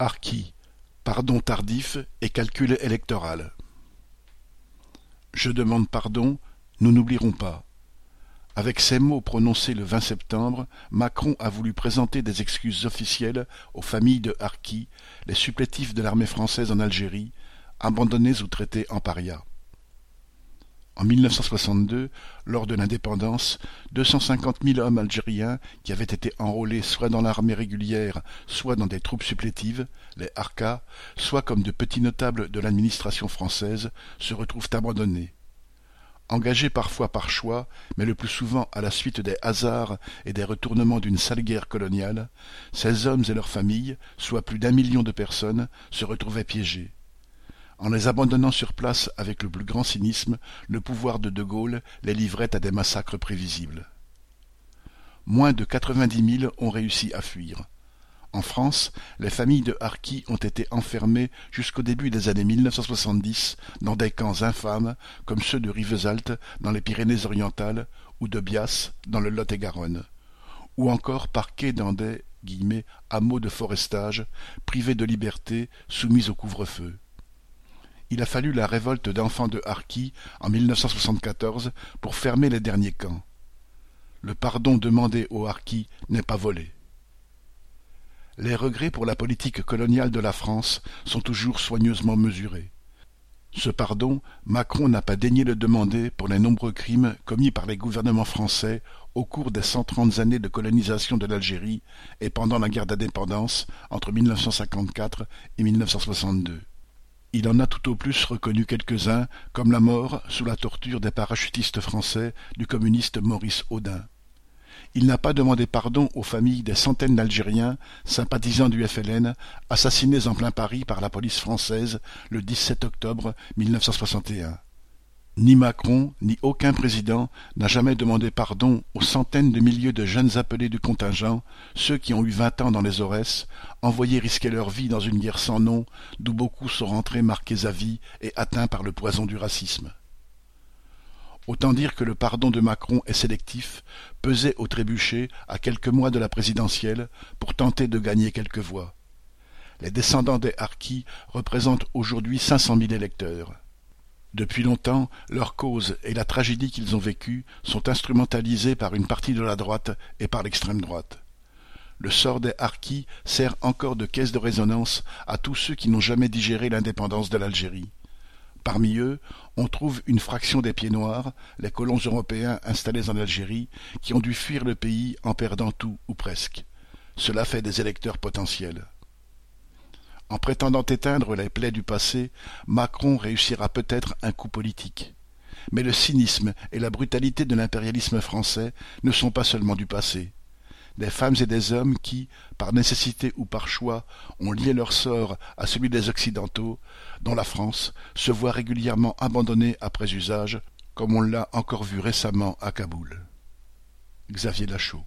Harki, pardon tardif et calcul électoral. Je demande pardon, nous n'oublierons pas. Avec ces mots prononcés le 20 septembre, Macron a voulu présenter des excuses officielles aux familles de Harki, les supplétifs de l'armée française en Algérie, abandonnés ou traités en paria. En 1962, lors de l'indépendance, 250 000 hommes algériens qui avaient été enrôlés soit dans l'armée régulière, soit dans des troupes supplétives, les Harkas, soit comme de petits notables de l'administration française, se retrouvent abandonnés. Engagés parfois par choix, mais le plus souvent à la suite des hasards et des retournements d'une sale guerre coloniale, ces hommes et leurs familles, soit plus d'un million de personnes, se retrouvaient piégés. En les abandonnant sur place avec le plus grand cynisme, le pouvoir de De Gaulle les livrait à des massacres prévisibles. Moins de quatre-vingt-dix mille ont réussi à fuir. En France, les familles de Harki ont été enfermées jusqu'au début des années 1970 dans des camps infâmes comme ceux de Rivesaltes dans les Pyrénées-Orientales ou de Bias dans le Lot-et-Garonne, ou encore parqués dans des guillemets, hameaux de forestage, privés de liberté, soumis au couvre-feu il a fallu la révolte d'enfants de Harki en 1974 pour fermer les derniers camps. Le pardon demandé aux Harkis n'est pas volé. Les regrets pour la politique coloniale de la France sont toujours soigneusement mesurés. Ce pardon, Macron n'a pas daigné le demander pour les nombreux crimes commis par les gouvernements français au cours des cent trente années de colonisation de l'Algérie et pendant la guerre d'indépendance entre 1954 et 1962. Il en a tout au plus reconnu quelques-uns, comme la mort, sous la torture des parachutistes français, du communiste Maurice Audin. Il n'a pas demandé pardon aux familles des centaines d'Algériens, sympathisants du FLN, assassinés en plein Paris par la police française le 17 octobre 1961. Ni Macron, ni aucun président n'a jamais demandé pardon aux centaines de milliers de jeunes appelés du contingent, ceux qui ont eu vingt ans dans les Aurès, envoyés risquer leur vie dans une guerre sans nom, d'où beaucoup sont rentrés marqués à vie et atteints par le poison du racisme. Autant dire que le pardon de Macron est sélectif, pesé au trébuchet à quelques mois de la présidentielle pour tenter de gagner quelques voix. Les descendants des Harkis représentent aujourd'hui cinq cent mille électeurs. Depuis longtemps, leur cause et la tragédie qu'ils ont vécue sont instrumentalisées par une partie de la droite et par l'extrême droite. Le sort des Harkis sert encore de caisse de résonance à tous ceux qui n'ont jamais digéré l'indépendance de l'Algérie. Parmi eux, on trouve une fraction des pieds noirs, les colons européens installés en Algérie, qui ont dû fuir le pays en perdant tout ou presque. Cela fait des électeurs potentiels. En prétendant éteindre les plaies du passé, Macron réussira peut-être un coup politique. Mais le cynisme et la brutalité de l'impérialisme français ne sont pas seulement du passé. Des femmes et des hommes qui, par nécessité ou par choix, ont lié leur sort à celui des Occidentaux, dont la France, se voit régulièrement abandonnée après usage, comme on l'a encore vu récemment à Kaboul. Xavier Lachaud